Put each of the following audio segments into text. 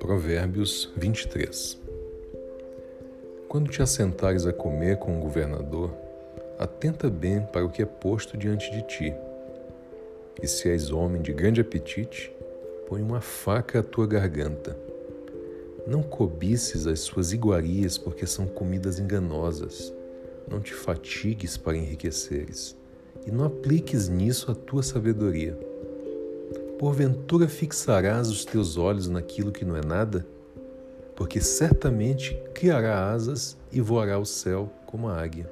Provérbios 23 Quando te assentares a comer com o governador, atenta bem para o que é posto diante de ti. E se és homem de grande apetite, põe uma faca à tua garganta. Não cobices as suas iguarias, porque são comidas enganosas. Não te fatigues para enriqueceres, e não apliques nisso a tua sabedoria Porventura fixarás os teus olhos naquilo que não é nada? Porque certamente criará asas e voará ao céu como a águia.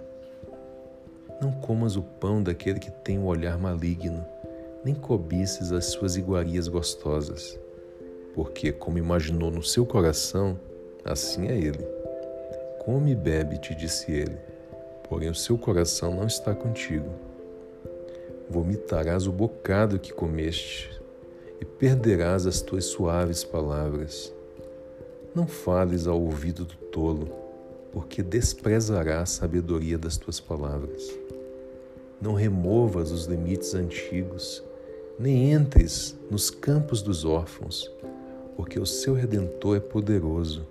Não comas o pão daquele que tem o um olhar maligno, nem cobices as suas iguarias gostosas, porque, como imaginou no seu coração, assim é ele. Come e bebe, te disse ele, porém o seu coração não está contigo. Vomitarás o bocado que comeste, e perderás as tuas suaves palavras. Não fales ao ouvido do tolo, porque desprezará a sabedoria das tuas palavras. Não removas os limites antigos, nem entres nos campos dos órfãos, porque o seu redentor é poderoso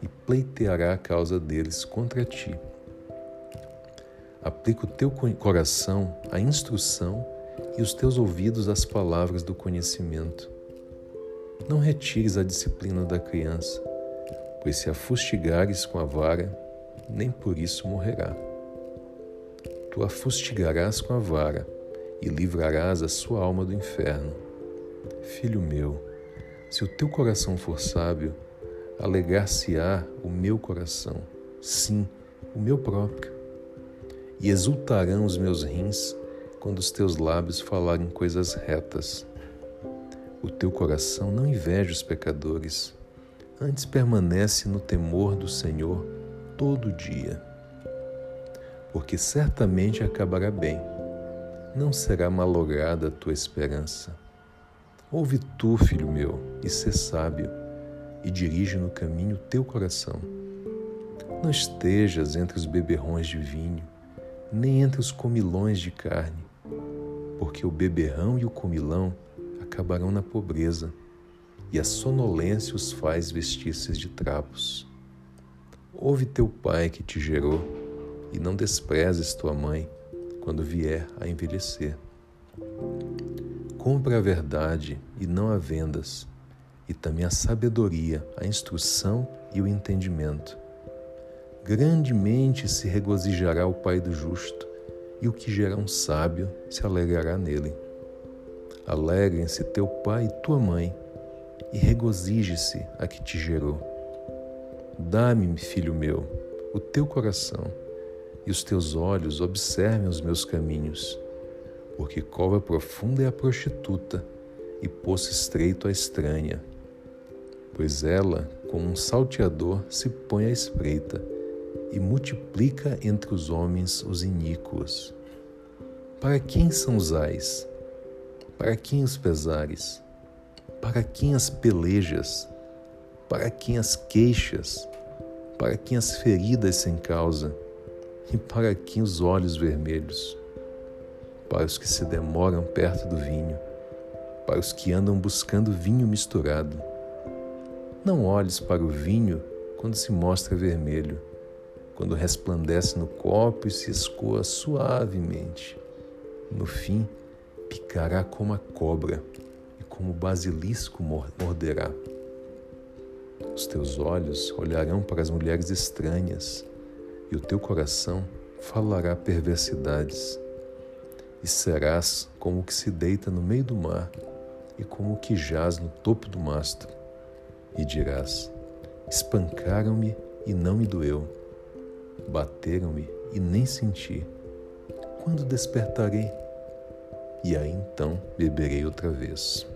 e pleiteará a causa deles contra ti. Aplica o teu coração à instrução e os teus ouvidos às palavras do conhecimento. Não retires a disciplina da criança, pois se a fustigares com a vara, nem por isso morrerá. Tu a fustigarás com a vara e livrarás a sua alma do inferno. Filho meu, se o teu coração for sábio, alegar-se-á o meu coração, sim, o meu próprio, e exultarão os meus rins quando os teus lábios falarem coisas retas. O teu coração não inveja os pecadores, antes permanece no temor do Senhor todo dia. Porque certamente acabará bem, não será malograda a tua esperança. Ouve tu, filho meu, e sê sábio, e dirige no caminho o teu coração. Não estejas entre os beberrões de vinho, nem entre os comilões de carne, porque o beberrão e o comilão acabarão na pobreza, e a sonolência os faz vestir-se de trapos. Ouve teu pai que te gerou, e não desprezes tua mãe quando vier a envelhecer. Compra a verdade e não a vendas, e também a sabedoria, a instrução e o entendimento. Grandemente se regozijará o pai do justo, e o que gera um sábio se alegrará nele. Alegrem-se teu pai e tua mãe, e regozije-se a que te gerou. Dá-me, filho meu, o teu coração, e os teus olhos observem os meus caminhos, porque cova profunda é a prostituta, e poço estreito a estranha. Pois ela, como um salteador, se põe à espreita, e multiplica entre os homens os iníquos. Para quem são os ais? Para quem os pesares? Para quem as pelejas? Para quem as queixas? Para quem as feridas sem causa? E para quem os olhos vermelhos? Para os que se demoram perto do vinho, para os que andam buscando vinho misturado. Não olhes para o vinho quando se mostra vermelho quando resplandece no copo e se escoa suavemente. No fim, picará como a cobra e como o basilisco morderá. Os teus olhos olharão para as mulheres estranhas e o teu coração falará perversidades. E serás como o que se deita no meio do mar e como o que jaz no topo do mastro. E dirás: Espancaram-me e não me doeu Bateram-me e nem senti. Quando despertarei? E aí então beberei outra vez.